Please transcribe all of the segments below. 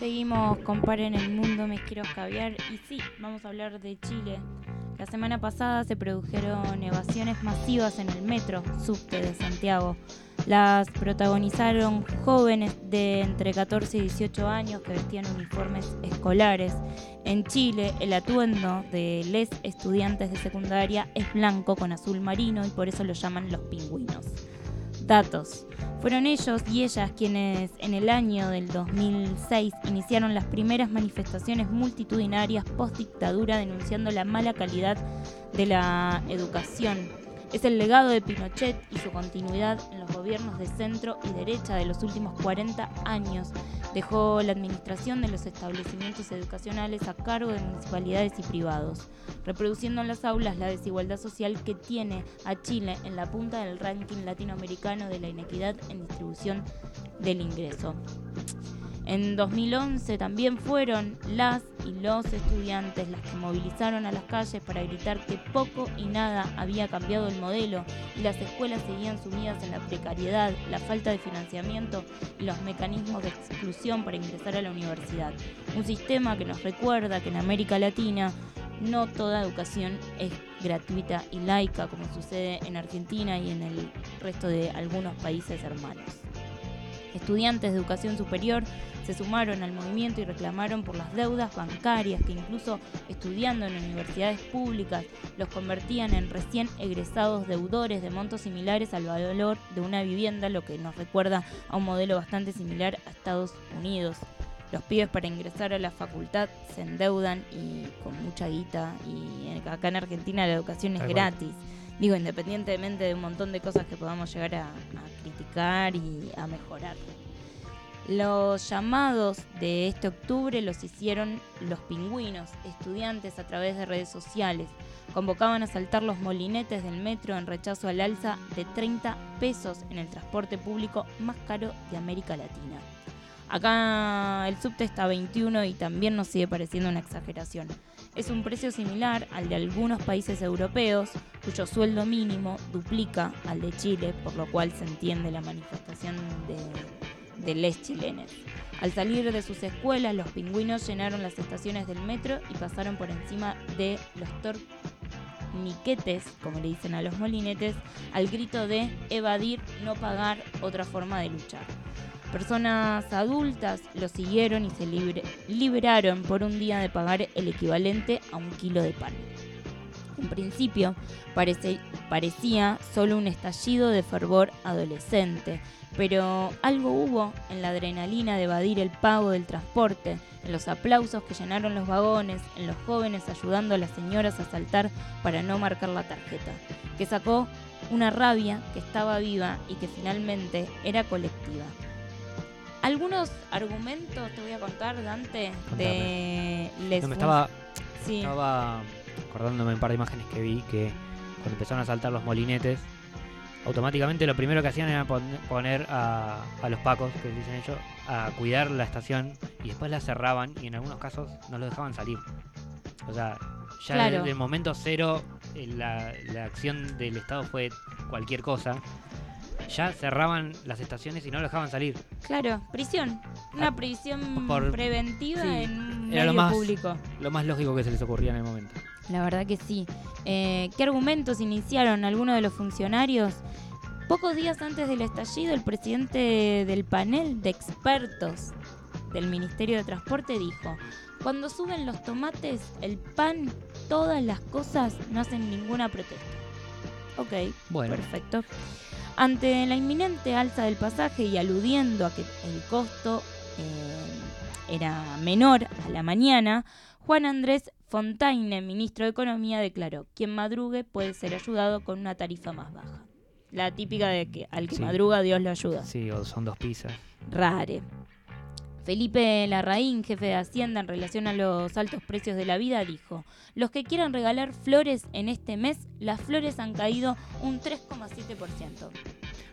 Seguimos con en el Mundo, me quiero caviar. Y sí, vamos a hablar de Chile. La semana pasada se produjeron evasiones masivas en el metro subte de Santiago. Las protagonizaron jóvenes de entre 14 y 18 años que vestían uniformes escolares. En Chile, el atuendo de les estudiantes de secundaria es blanco con azul marino y por eso lo llaman los pingüinos. Datos. Fueron ellos y ellas quienes en el año del 2006 iniciaron las primeras manifestaciones multitudinarias post dictadura denunciando la mala calidad de la educación es el legado de Pinochet y su continuidad en los gobiernos de centro y derecha de los últimos 40 años. Dejó la administración de los establecimientos educacionales a cargo de municipalidades y privados, reproduciendo en las aulas la desigualdad social que tiene a Chile en la punta del ranking latinoamericano de la inequidad en distribución del ingreso. En 2011 también fueron las y los estudiantes las que movilizaron a las calles para gritar que poco y nada había cambiado el modelo y las escuelas seguían sumidas en la precariedad, la falta de financiamiento y los mecanismos de exclusión para ingresar a la universidad. Un sistema que nos recuerda que en América Latina no toda educación es gratuita y laica como sucede en Argentina y en el resto de algunos países hermanos. Estudiantes de educación superior se sumaron al movimiento y reclamaron por las deudas bancarias que incluso estudiando en universidades públicas los convertían en recién egresados deudores de montos similares al valor de una vivienda, lo que nos recuerda a un modelo bastante similar a Estados Unidos. Los pibes para ingresar a la facultad se endeudan y con mucha guita y acá en Argentina la educación es gratis. Digo, independientemente de un montón de cosas que podamos llegar a, criticar y a mejorar. Los llamados de este octubre los hicieron los pingüinos, estudiantes a través de redes sociales. Convocaban a saltar los molinetes del metro en rechazo al alza de 30 pesos en el transporte público más caro de América Latina. Acá el subte está a 21 y también nos sigue pareciendo una exageración. Es un precio similar al de algunos países europeos, cuyo sueldo mínimo duplica al de Chile, por lo cual se entiende la manifestación de de les chilenes. Al salir de sus escuelas, los pingüinos llenaron las estaciones del metro y pasaron por encima de los torniquetes, como le dicen a los molinetes, al grito de evadir, no pagar, otra forma de luchar. Personas adultas lo siguieron y se liberaron por un día de pagar el equivalente a un kilo de pan. En principio parecía solo un estallido de fervor adolescente, pero algo hubo en la adrenalina de evadir el pago del transporte, en los aplausos que llenaron los vagones, en los jóvenes ayudando a las señoras a saltar para no marcar la tarjeta, que sacó una rabia que estaba viva y que finalmente era colectiva. Algunos argumentos te voy a contar, Dante, de Les me estaba, estaba acordándome un par de imágenes que vi que cuando empezaron a saltar los molinetes, automáticamente lo primero que hacían era poner a, los pacos, que dicen ellos, a cuidar la estación y después la cerraban y en algunos casos no lo dejaban salir. O sea, ya desde el momento cero eh, la, acción del Estado fue cualquier cosa. Ya cerraban las estaciones y no lo dejaban salir. Claro, prisión. Una ah, prisión preventiva en un medio lo más, público. Lo más lógico que se les ocurría en el momento. La verdad que sí. Eh, ¿Qué argumentos iniciaron algunos de los funcionarios? Pocos días antes del estallido, el presidente del panel de expertos del Ministerio de Transporte dijo, cuando suben los tomates, el pan, todas las cosas, no hacen ninguna protesta. Ok, bueno. perfecto. Ante la inminente alza del pasaje y aludiendo a que el costo eh, era menor a la mañana, Juan Andrés Fontaine, ministro de Economía, declaró, quien madrugue puede ser ayudado con una tarifa más baja. La típica de que al que madruga Dios lo ayuda. Sí, o son dos pizzas. Rare. Felipe Larraín, jefe de Hacienda en relación a los altos precios de la vida, dijo, los que quieran regalar flores en este mes, las flores han caído un 3,7%.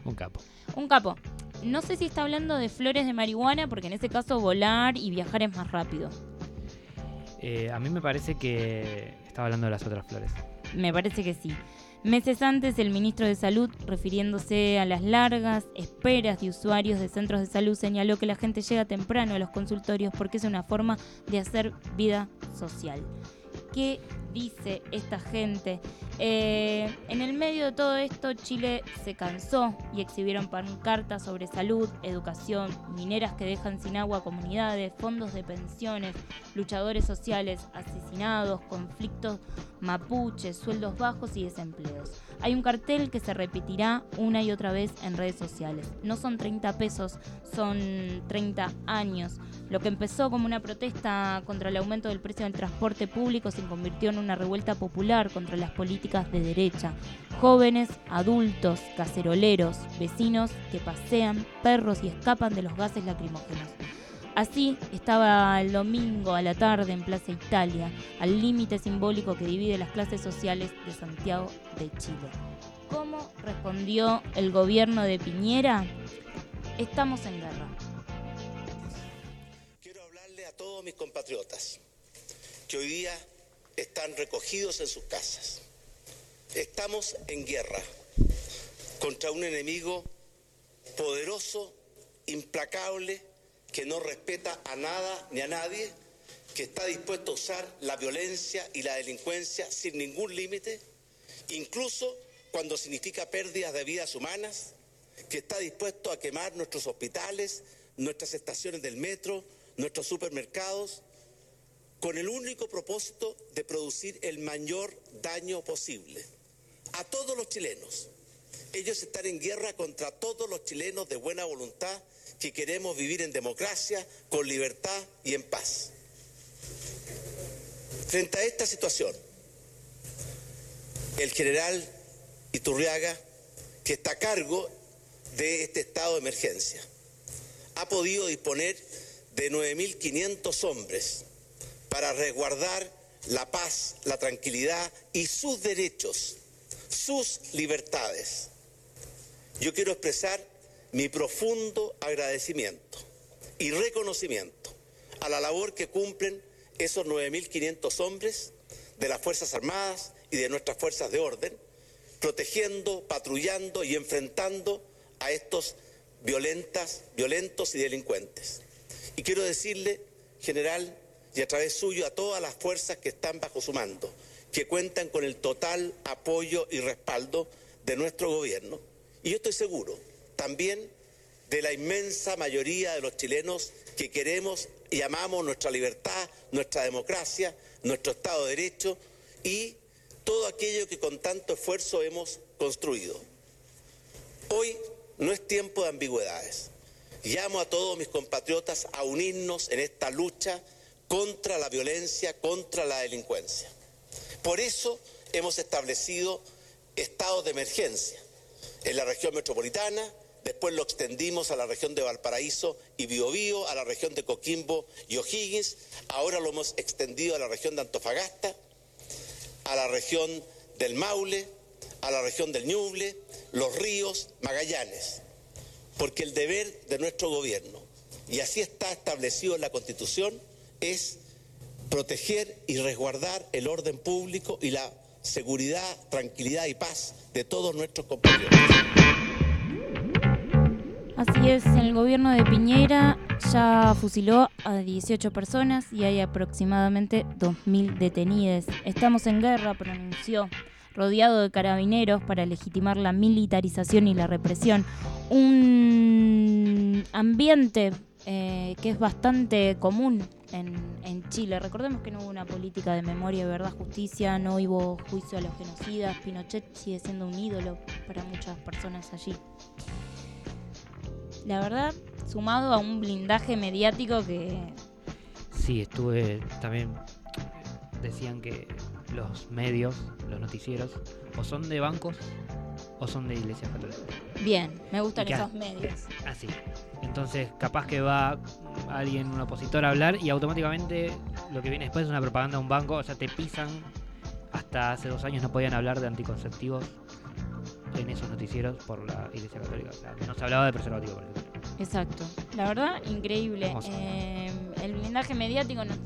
Un capo. Un capo. No sé si está hablando de flores de marihuana, porque en ese caso volar y viajar es más rápido. Eh, a mí me parece que estaba hablando de las otras flores. Me parece que sí. Meses antes, el ministro de Salud, refiriéndose a las largas esperas de usuarios de centros de salud, señaló que la gente llega temprano a los consultorios porque es una forma de hacer vida social. ¿Qué dice esta gente? Eh, en el medio de todo esto, Chile se cansó y exhibieron pancartas sobre salud, educación, mineras que dejan sin agua comunidades, fondos de pensiones, luchadores sociales asesinados, conflictos mapuches, sueldos bajos y desempleos. Hay un cartel que se repetirá una y otra vez en redes sociales. No son 30 pesos, son 30 años. Lo que empezó como una protesta contra el aumento del precio del transporte público se convirtió en una revuelta popular contra las políticas de derecha. Jóvenes, adultos, caceroleros, vecinos que pasean perros y escapan de los gases lacrimógenos. Así estaba el domingo a la tarde en Plaza Italia, al límite simbólico que divide las clases sociales de Santiago de Chile. ¿Cómo respondió el gobierno de Piñera? Estamos en guerra. Quiero hablarle a todos mis compatriotas que hoy día están recogidos en sus casas. Estamos en guerra contra un enemigo poderoso, implacable, que no respeta a nada ni a nadie, que está dispuesto a usar la violencia y la delincuencia sin ningún límite, incluso cuando significa pérdidas de vidas humanas, que está dispuesto a quemar nuestros hospitales, nuestras estaciones del metro, nuestros supermercados, con el único propósito de producir el mayor daño posible a todos los chilenos. Ellos están en guerra contra todos los chilenos de buena voluntad que queremos vivir en democracia, con libertad y en paz. Frente a esta situación, el general Iturriaga, que está a cargo de este estado de emergencia, ha podido disponer de 9.500 hombres para resguardar la paz, la tranquilidad y sus derechos, sus libertades. Yo quiero expresar mi profundo agradecimiento y reconocimiento a la labor que cumplen esos 9.500 hombres de las Fuerzas Armadas y de nuestras fuerzas de orden, protegiendo, patrullando y enfrentando a estos violentas, violentos y delincuentes. Y quiero decirle, general, y a través suyo a todas las fuerzas que están bajo su mando, que cuentan con el total apoyo y respaldo de nuestro gobierno. Y yo estoy seguro también de la inmensa mayoría de los chilenos que queremos y amamos nuestra libertad, nuestra democracia, nuestro Estado de Derecho y todo aquello que con tanto esfuerzo hemos construido. Hoy no es tiempo de ambigüedades. Llamo a todos mis compatriotas a unirnos en esta lucha contra la violencia, contra la delincuencia. Por eso hemos establecido estados de emergencia en la región metropolitana, después lo extendimos a la región de Valparaíso y Biobío, a la región de Coquimbo y O'Higgins, ahora lo hemos extendido a la región de Antofagasta, a la región del Maule, a la región del Ñuble, Los Ríos, Magallanes, porque el deber de nuestro gobierno, y así está establecido en la Constitución, es proteger y resguardar el orden público y la seguridad, tranquilidad y paz de todos nuestros compañeros. Así es, el gobierno de Piñera ya fusiló a 18 personas y hay aproximadamente 2.000 detenidas. Estamos en guerra, pronunció, rodeado de carabineros para legitimar la militarización y la represión. Un ambiente eh, que es bastante común en, en, Chile. Recordemos que no hubo una política de memoria, verdad, justicia, no hubo juicio a los genocidas. Pinochet sigue siendo un ídolo para muchas personas allí la verdad, sumado a un blindaje mediático que... Sí, estuve también, decían que los medios, los noticieros, o son de bancos o son de iglesias católicas. Bien, me gustan esos medios. Así. Entonces, capaz que va alguien, un opositor a hablar y automáticamente lo que viene después es una propaganda de un banco, o sea, te pisan. Hasta hace dos años no podían hablar de anticonceptivos en esos noticieros por la Iglesia Católica. O sea, no se hablaba de preservativo, por ejemplo. Exacto. La verdad, increíble. Eh, el blindaje mediático nos,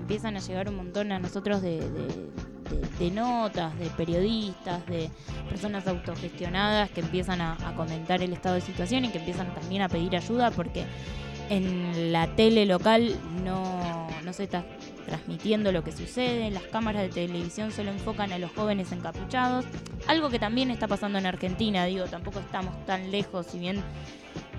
empiezan a llegar un montón a nosotros de, de, notas, de periodistas, de personas autogestionadas que empiezan a, comentar el estado de situación y que empiezan también a pedir ayuda porque en la tele local no, no se está transmitiendo lo que sucede, las cámaras de televisión solo enfocan a los jóvenes encapuchados, algo que también está pasando en Argentina, digo, tampoco estamos tan lejos, si bien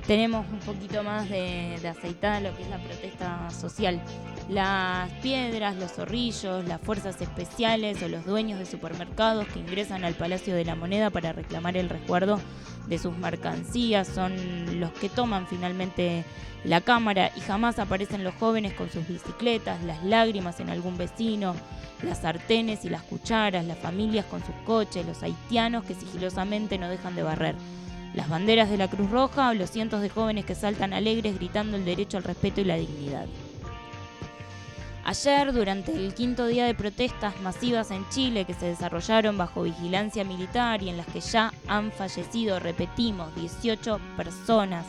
tenemos un poquito más de, de aceitada lo que es la protesta social. Las piedras, los zorrillos, las fuerzas especiales o los dueños de supermercados que ingresan al Palacio de la Moneda para reclamar el resguardo de sus mercancías son los que toman finalmente la cámara y jamás aparecen los jóvenes con sus bicicletas, las lágrimas en algún vecino, las sartenes y las cucharas, las familias con sus coches, los haitianos que sigilosamente no dejan de barrer las banderas de la Cruz Roja o los cientos de jóvenes que saltan alegres gritando el derecho al respeto y la dignidad. Ayer, durante el quinto día de protestas masivas en Chile que se desarrollaron bajo vigilancia militar y en las que ya han fallecido, repetimos, 18 personas,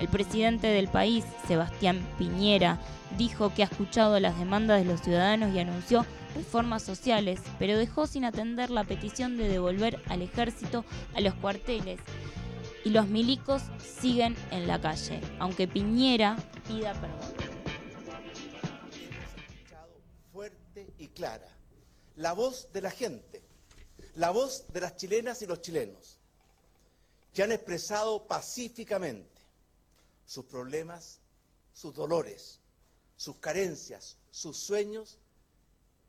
el presidente del país, Sebastián Piñera, dijo que ha escuchado las demandas de los ciudadanos y anunció reformas sociales, pero dejó sin atender la petición de devolver al ejército a los cuarteles y los milicos siguen en la calle, aunque Piñera pida perdón. Fuerte y clara, la voz de la gente, la voz de las chilenas y los chilenos, que han expresado pacíficamente sus problemas, sus dolores, sus carencias, sus sueños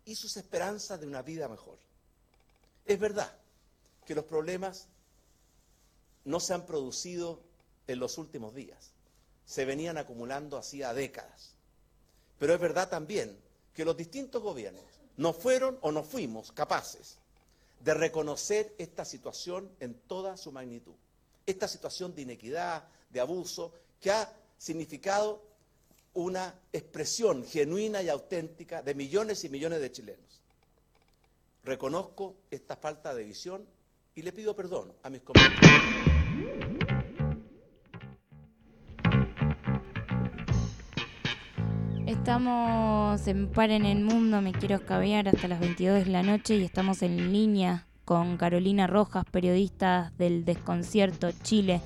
y sus esperanzas de una vida mejor. Es verdad que los problemas no se han producido en los últimos días. Se venían acumulando hacía décadas. Pero es verdad también que los distintos gobiernos no fueron o no fuimos capaces de reconocer esta situación en toda su magnitud. Esta situación de inequidad, de abuso, que ha significado una expresión genuina y auténtica de millones y millones de chilenos. Reconozco esta falta de visión y le pido perdón a mis compañeros. Estamos en Par en el Mundo, me quiero escabear hasta las 22 de la noche y estamos en línea con Carolina Rojas, periodista del Desconcierto Chile.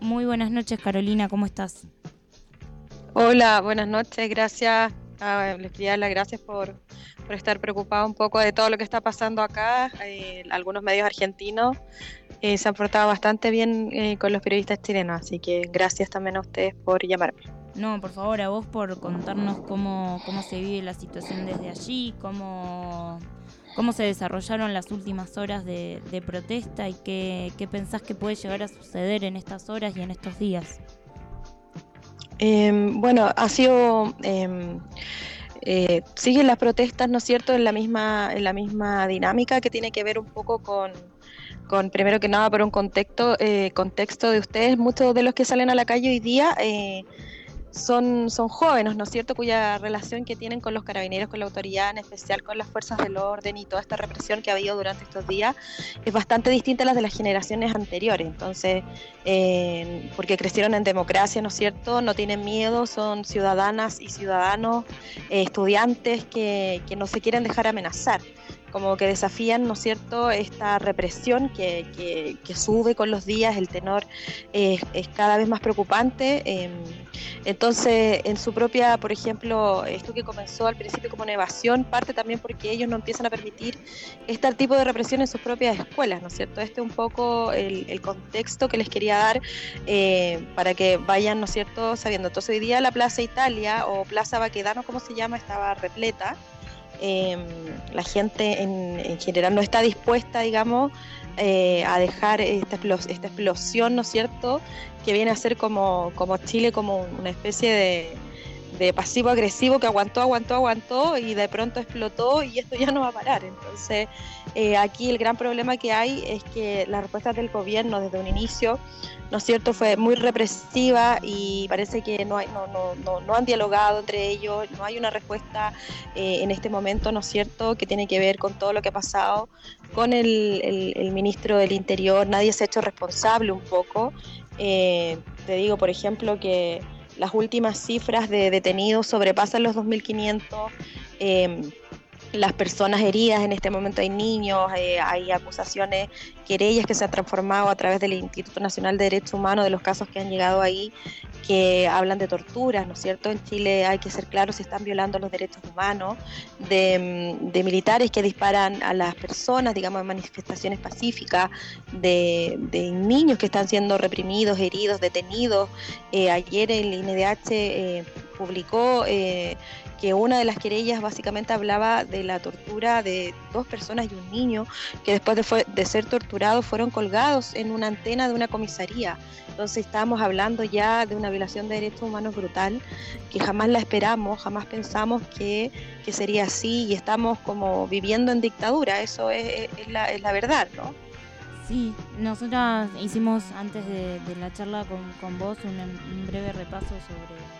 Muy buenas noches Carolina, ¿cómo estás? Hola, buenas noches, gracias. Ah, les quería dar las gracias por, por estar preocupado un poco de todo lo que está pasando acá. Eh, algunos medios argentinos eh, se han portado bastante bien eh, con los periodistas chilenos, así que gracias también a ustedes por llamarme. No, por favor, a vos por contarnos cómo, cómo se vive la situación desde allí, cómo, cómo se desarrollaron las últimas horas de, protesta y qué, qué, pensás que puede llegar a suceder en estas horas y en estos días. Em, bueno, ha sido... Eh, eh, siguen las protestas, ¿no es cierto?, en la misma, en la misma dinámica que tiene que ver un poco con, con primero que nada, por un contexto, eh, contexto de ustedes, muchos de los que salen a la calle hoy día eh, son, son jóvenes, ¿no es cierto?, cuya relación que tienen con los carabineros, con la autoridad, en especial con las fuerzas del orden y toda esta represión que ha habido durante estos días, es bastante distinta a las de las generaciones anteriores. Entonces, eh, porque crecieron en democracia, ¿no es cierto?, no tienen miedo, son ciudadanas y ciudadanos, eh, estudiantes que, que no se quieren dejar amenazar como que desafían, ¿no es cierto?, esta represión que, que, sube con los días, el tenor es cada vez más preocupante. Em, entonces, en su propia, por ejemplo, esto que comenzó al principio como una evasión, parte también porque ellos no empiezan a permitir este tipo de represión en sus propias escuelas, ¿no es cierto? Este es un poco el, contexto que les quería dar eh, para que vayan, ¿no es cierto?, sabiendo. Entonces, hoy día la Plaza Italia o Plaza Baquedano, como se llama, estaba repleta. Em, la gente en, general no está dispuesta, digamos, eh, a dejar esta, esta, explosión, ¿no es cierto?, que viene a ser como, como Chile, como una especie de, de pasivo agresivo que aguantó, aguantó, aguantó y de pronto explotó y esto ya no va a parar. Entonces, eh, aquí el gran problema que hay es que la respuesta del gobierno desde un inicio, ¿no es cierto?, fue muy represiva y parece que no, hay, no, no, no, no han dialogado entre ellos, no hay una respuesta eh, en este momento, ¿no es cierto?, que tiene que ver con todo lo que ha pasado con el, el, ministro del Interior, nadie se ha hecho responsable un poco. Eh, te digo, por ejemplo, que las últimas cifras de detenidos sobrepasan los 2.500. Eh, las personas heridas, en este momento hay niños, eh, hay acusaciones, querellas que se han transformado a través del Instituto Nacional de Derechos Humanos, de los casos que han llegado ahí, que hablan de torturas, ¿no es cierto? En Chile hay que ser claros, se están violando los derechos humanos de, militares que disparan a las personas, digamos, en manifestaciones pacíficas, de, niños que están siendo reprimidos, heridos, detenidos. Eh, ayer el INDH eh, publicó eh, que una de las querellas básicamente hablaba de la tortura de dos personas y un niño que después de, ser torturados fueron colgados en una antena de una comisaría. Entonces estábamos hablando ya de una violación de derechos humanos brutal que jamás la esperamos, jamás pensamos que, que sería así y estamos como viviendo en dictadura, eso es, la, es la verdad, ¿no? Sí, nosotras hicimos antes de, la charla con, con vos un breve repaso sobre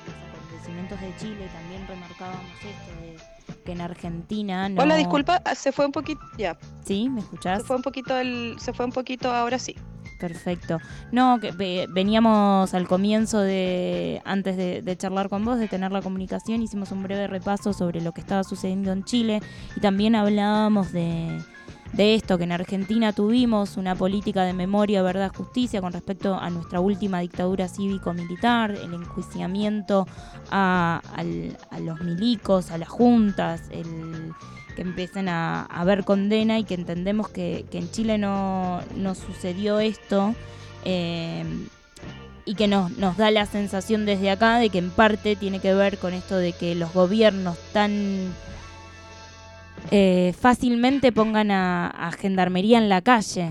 de Chile también remarcábamos esto de que en Argentina no... Hola, disculpa, ah, se fue un poquito, ya. ¿Sí? ¿Me escuchás? Se fue un poquito, el, se fue un poquito, ahora sí. Perfecto. No, que veníamos al comienzo de, antes de, de, charlar con vos, de tener la comunicación, hicimos un breve repaso sobre lo que estaba sucediendo en Chile y también hablábamos de, de esto, que en Argentina tuvimos una política de memoria, verdad, justicia con respecto a nuestra última dictadura cívico-militar, el enjuiciamiento a, los milicos, a las juntas, el que empiecen a, a ver condena y que entendemos que, en Chile no, sucedió esto. Eh, y que nos, nos da la sensación desde acá de que en parte tiene que ver con esto de que los gobiernos tan eh, fácilmente pongan a, gendarmería en la calle.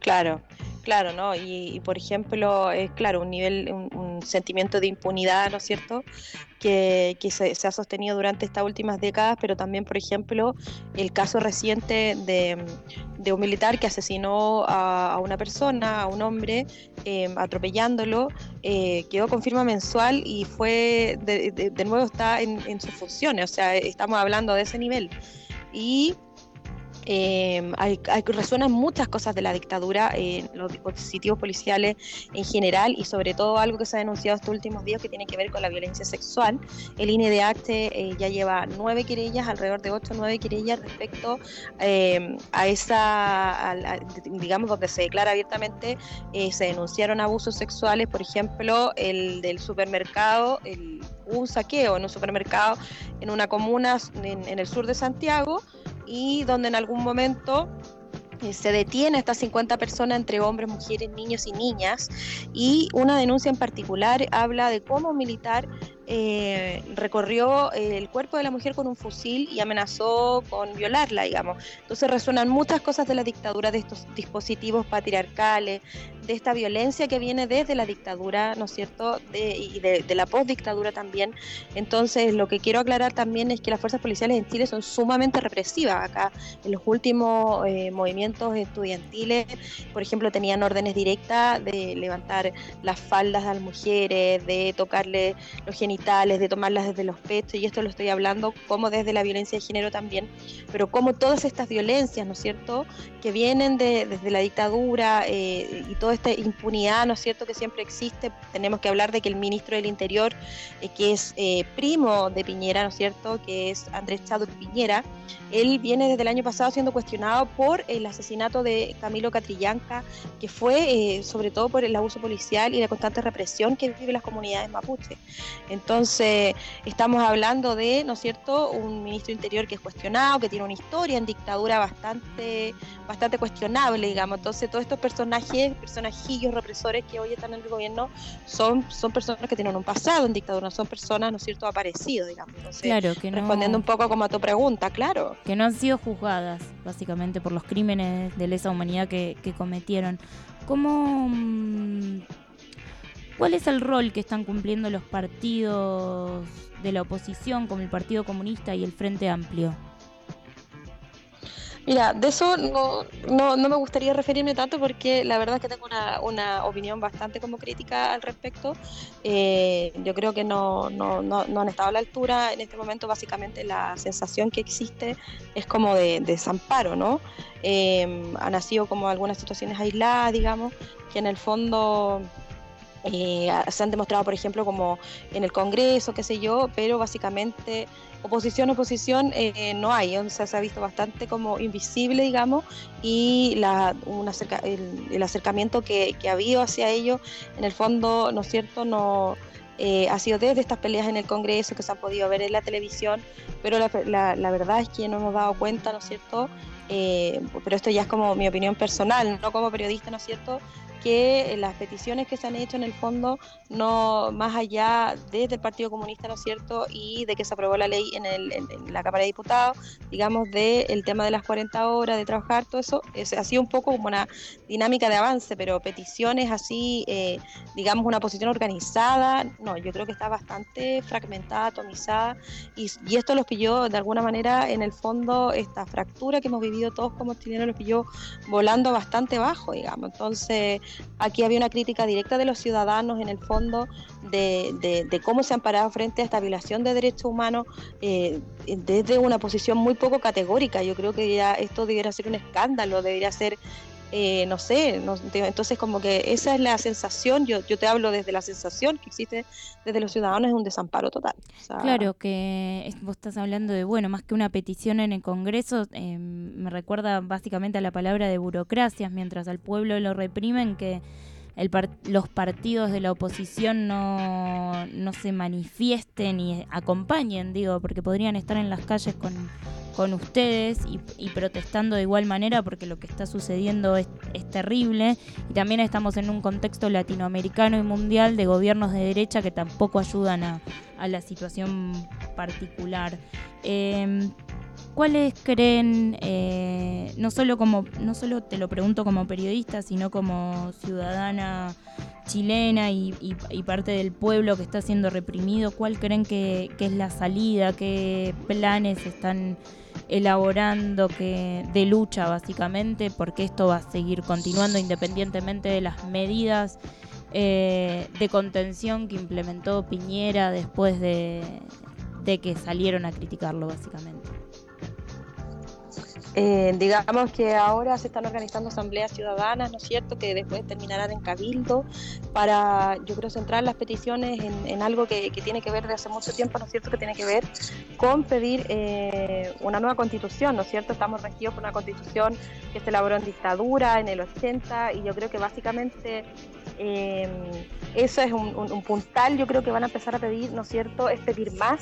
Claro, claro, ¿no? Y, por ejemplo, es claro, un nivel, un, sentimiento de impunidad, ¿no es cierto? Que, se, ha sostenido durante estas últimas décadas, pero también, por ejemplo, el caso reciente de, un militar que asesinó a, una persona, a un hombre, em, atropellándolo, eh, quedó con firma mensual y fue, de, nuevo está en, en sus funciones, o sea, estamos hablando de ese nivel. Y eh, hay, resuenan muchas cosas de la dictadura los dispositivos policiales en general y sobre todo algo que se ha denunciado estos últimos días que tiene que ver con la violencia sexual. El INEDH eh, ya lleva nueve querellas, alrededor de ocho o nueve querellas respecto eh, a esa, digamos, donde se declara abiertamente, eh, se denunciaron abusos sexuales, por ejemplo, el del supermercado, el, un saqueo en un supermercado en una comuna en el sur de Santiago y donde en algún momento eh, se detiene a estas 50 personas entre hombres, mujeres, niños y niñas. Y una denuncia en particular habla de cómo militar eh, recorrió eh, el cuerpo de la mujer con un fusil y amenazó con violarla, digamos. Entonces resuenan muchas cosas de la dictadura, de estos dispositivos patriarcales, de esta violencia que viene desde la dictadura, ¿no es cierto? De, y de, la postdictadura también. Entonces, lo que quiero aclarar también es que las fuerzas policiales en Chile son sumamente represivas. Acá, en los últimos eh, movimientos estudiantiles, por ejemplo, tenían órdenes directas de levantar las faldas a las mujeres, de tocarle los genitales de tomarlas desde los pechos, y esto lo estoy hablando como desde la violencia de género también, pero como todas estas violencias, ¿no es cierto?, que vienen de, desde la dictadura eh, y toda esta impunidad, ¿no es cierto?, que siempre existe. Tenemos que hablar de que el ministro del Interior, eh, que es eh, primo de Piñera, ¿no es cierto?, que es Andrés Chadwick Piñera, él viene desde el año pasado siendo cuestionado por el asesinato de Camilo Catrillanca, que fue sobre todo por el abuso policial y la constante represión que viven las comunidades mapuche. Entonces, estamos hablando de, ¿no es cierto?, un ministro interior que es cuestionado, que tiene una historia en dictadura bastante, bastante cuestionable, digamos. Entonces, todos estos personajes, personajillos represores que hoy están en el gobierno, son, son personas que tienen un pasado en dictadura, son personas, ¿no es cierto?, aparecidos, digamos. claro, que respondiendo un poco como a tu pregunta, claro. Que no han sido juzgadas, básicamente, por los crímenes de lesa humanidad que, que cometieron. ¿Cómo mm, ¿Cuál es el rol que están cumpliendo los partidos de la oposición, como el Partido Comunista y el Frente Amplio? Mira, de eso no, me gustaría referirme tanto porque la verdad es que tengo una, opinión bastante como crítica al respecto. Eh, yo creo que no, han estado a la altura. En este momento básicamente la sensación que existe es como de, desamparo, ¿no? Eh, han nacido como algunas situaciones aisladas, digamos, que en el fondo Eh, se han demostrado, por ejemplo, como en el Congreso, qué sé yo, pero básicamente oposición, oposición eh, no hay, o sea, se ha visto bastante como invisible, digamos, y la, el, acercamiento que, ha habido hacia ello, en el fondo, ¿no es cierto?, no eh, ha sido desde estas peleas en el Congreso que se han podido ver en la televisión, pero la, la, verdad es que no hemos dado cuenta, ¿no es cierto?, pero esto ya es como mi opinión personal, no como periodista, ¿no es cierto?, que las peticiones que se han hecho en el fondo, no más allá desde el Partido Comunista, ¿no es cierto?, y de que se aprobó la ley en, el, en, la Cámara de Diputados, digamos, del el tema de las 40 horas, de trabajar, todo eso, es, ha sido un poco como una dinámica de avance, pero peticiones así, eh, digamos, una posición organizada, no, yo creo que está bastante fragmentada, atomizada, y, y esto los pilló de alguna manera, en el fondo, esta fractura que hemos vivido todos como chilenos, los pilló volando bastante bajo, digamos. Entonces, Aquí había una crítica directa de los ciudadanos, en el fondo, de, cómo se han parado frente a esta violación de derechos humanos eh, desde una posición muy poco categórica. Yo creo que ya esto debería ser un escándalo, debería ser eh, no sé, entonces como que esa es la sensación, yo, yo te hablo desde la sensación que existe desde los ciudadanos, es un desamparo total. claro, que vos estás hablando de, bueno, más que una petición en el Congreso, eh, me recuerda básicamente a la palabra de burocracias, mientras al pueblo lo reprimen, que el los partidos de la oposición no, no se manifiesten y acompañen, digo, porque podrían estar en las calles con con ustedes y, protestando de igual manera porque lo que está sucediendo es, terrible y también estamos en un contexto latinoamericano y mundial de gobiernos de derecha que tampoco ayudan a, la situación particular. Em, ¿Cuáles creen, eh, no solo como, no solo te lo pregunto como periodista, sino como ciudadana chilena y, parte del pueblo que está siendo reprimido, cuál creen que es la salida, qué planes están elaborando que de lucha básicamente, porque esto va a seguir continuando independientemente de las medidas eh, de contención que implementó Piñera después de que salieron a criticarlo básicamente. Eh, digamos que ahora se están organizando asambleas ciudadanas, ¿no es cierto?, que después terminarán en cabildo para, yo creo, centrar las peticiones en, algo que, tiene que ver de hace mucho tiempo, ¿no es cierto?, que tiene que ver con pedir eh, una nueva constitución, ¿no es cierto? Estamos regidos por una constitución que se elaboró en dictadura en el 80 y yo creo que básicamente eh, eso es un puntal, yo creo que van a empezar a pedir, ¿no es cierto?, es pedir más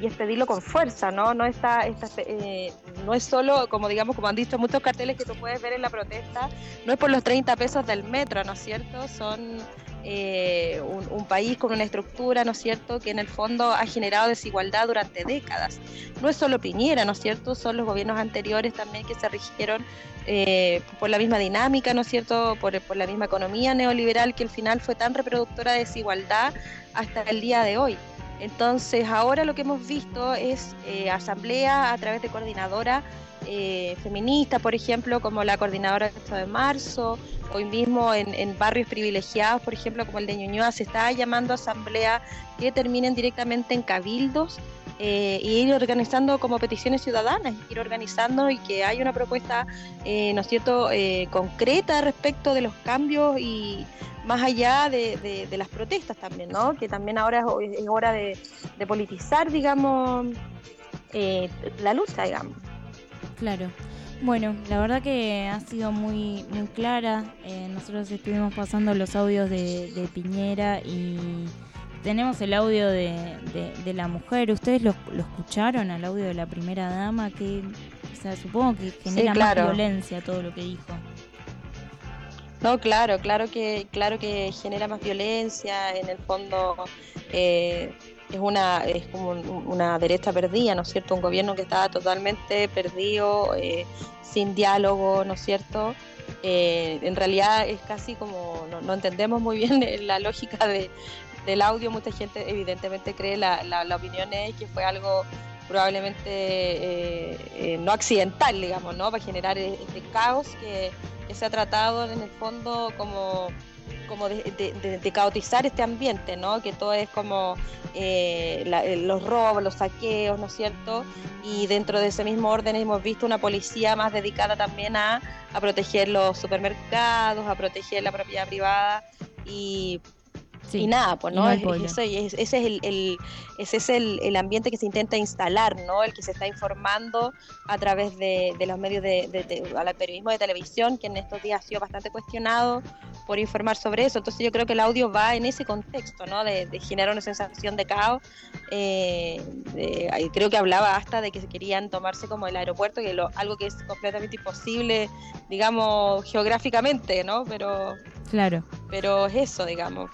y es pedirlo con fuerza, ¿no? No, está, eh, no es solo, como digamos, como han dicho muchos carteles que tú puedes ver en la protesta, no es por los 30 pesos del metro, ¿no es cierto? Son eh, un, país con una estructura, ¿no es cierto?, que en el fondo ha generado desigualdad durante décadas. No es solo Piñera, ¿no es cierto?, son los gobiernos anteriores también que se rigieron eh, por la misma dinámica, ¿no es cierto?, por, por la misma economía neoliberal que al final fue tan reproductora de desigualdad hasta el día de hoy. Entonces, ahora lo que hemos visto es eh, asamblea a través de coordinadora eh, feminista, por ejemplo, como la coordinadora de marzo, hoy mismo en, barrios privilegiados, por ejemplo, como el de Ñuñoa, se está llamando asamblea que terminen directamente en cabildos eh, y ir organizando como peticiones ciudadanas, ir organizando y que haya una propuesta, eh, ¿no es cierto?, concreta respecto de los cambios y más allá de, las protestas también, ¿no? Que también ahora es, hora de, politizar, digamos, eh, la lucha, digamos. Claro. Bueno, la verdad que ha sido muy, muy clara. Eh, nosotros estuvimos pasando los audios de, Piñera y tenemos el audio de, la mujer. ¿Ustedes lo, escucharon al audio de la primera dama? Que, o sea, supongo que genera más violencia todo lo que dijo. No, claro, claro que, claro que genera más violencia, en el fondo eh, es una, es como una derecha perdida, ¿no es cierto? Un gobierno que está totalmente perdido, eh, sin diálogo, ¿no es cierto? Eh, en realidad es casi como, no, entendemos muy bien la lógica de, del audio, mucha gente evidentemente cree, la, la, opinión es que fue algo probablemente no accidental, digamos, ¿no? Para generar este caos que que se ha tratado en el fondo como, como de, caotizar este ambiente, ¿no? Que todo es como eh, eh, los robos, los saqueos, ¿no es cierto? Y dentro de ese mismo orden hemos visto una policía más dedicada también a, a proteger los supermercados, a proteger la propiedad privada y y nada, pues no, ese es, el, ese es el, ambiente que se intenta instalar, ¿no? El que se está informando a través de, los medios de, de, periodismo de televisión, que en estos días ha sido bastante cuestionado por informar sobre eso. Entonces yo creo que el audio va en ese contexto, ¿no? De, generar una sensación de caos. Eh, creo que hablaba hasta de que se querían tomarse como el aeropuerto, que lo, algo que es completamente imposible, digamos, geográficamente, ¿no? Pero claro. Pero es eso, digamos.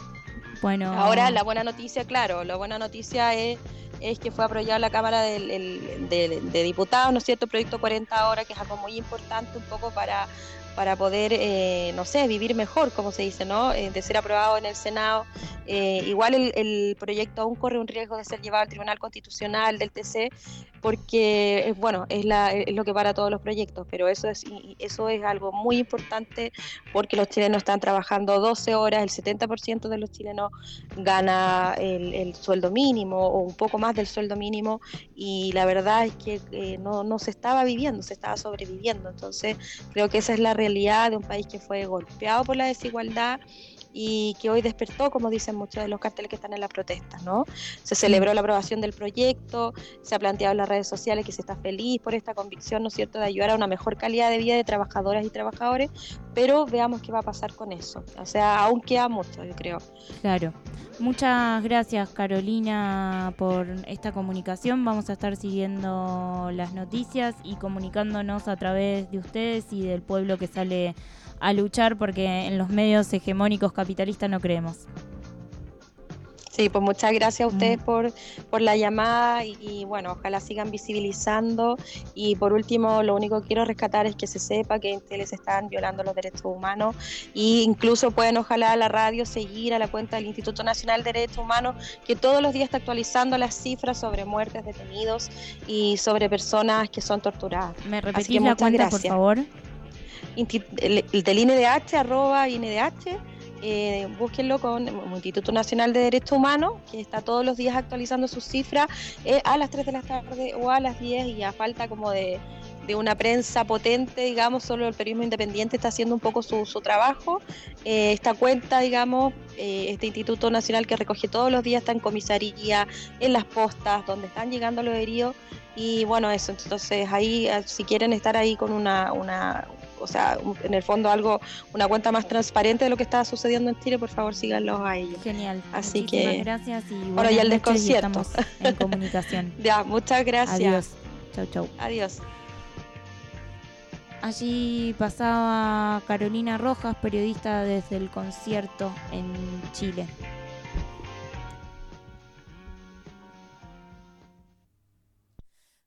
Bueno. Ahora la buena noticia, claro, la buena noticia es, es que fue aprobado la Cámara de, Diputados, ¿no es cierto? El proyecto 40 horas, que es algo muy importante un poco para para poder, eh, no sé, vivir mejor, como se dice, ¿no? Eh, de ser aprobado en el Senado. Eh, igual el, el, proyecto aún corre un riesgo de ser llevado al Tribunal Constitucional del TC, porque es bueno, es, la, es lo que para todos los proyectos, pero eso es, eso es algo muy importante porque los chilenos están trabajando 12 horas, el 70% de los chilenos gana el, sueldo mínimo o un poco más del sueldo mínimo y la verdad es que eh, no, no se estaba viviendo, se estaba sobreviviendo. Entonces creo que esa es la realidad de un país que fue golpeado por la desigualdad y que hoy despertó, como dicen muchos de los carteles que están en las protestas, ¿no? Se celebró la aprobación del proyecto, se ha planteado en las redes sociales que se está feliz por esta convicción, ¿no es cierto?, de ayudar a una mejor calidad de vida de trabajadoras y trabajadores, pero veamos qué va a pasar con eso. O sea, aún queda mucho, yo creo. Claro. Muchas gracias Carolina por esta comunicación. Vamos a estar siguiendo las noticias y comunicándonos a través de ustedes y del pueblo que sale a luchar porque en los medios hegemónicos capitalistas no creemos. Sí, pues muchas gracias a ustedes mm. por, por la llamada y, bueno, ojalá sigan visibilizando. Y por último, lo único que quiero rescatar es que se sepa que en tele se están violando los derechos humanos e incluso pueden ojalá a la radio seguir a la cuenta del Instituto Nacional de Derechos Humanos que todos los días está actualizando las cifras sobre muertes detenidos y sobre personas que son torturadas. ¿Me repetís la cuenta, por favor? El, del INDH, arroba INDH, eh, búsquenlo con el Instituto Nacional de Derechos Humanos, que está todos los días actualizando sus cifras eh, a las 3 de la tarde o a las 10 y a falta como de, una prensa potente, digamos, solo el periodismo independiente está haciendo un poco su, trabajo. Eh, esta cuenta, digamos, este Instituto Nacional que recoge todos los días está en comisaría, en las postas, donde están llegando los heridos. Y bueno, eso, entonces ahí, si quieren estar ahí con una, una o sea, en el fondo algo, una cuenta más transparente de lo que está sucediendo en Chile, por favor síganlos a ellos. Genial. Así que gracias y ahora ya el desconcierto. en comunicación. ya, muchas gracias. Adiós. Chau, chau. Adiós. Allí pasaba Carolina Rojas, periodista desde el concierto en Chile.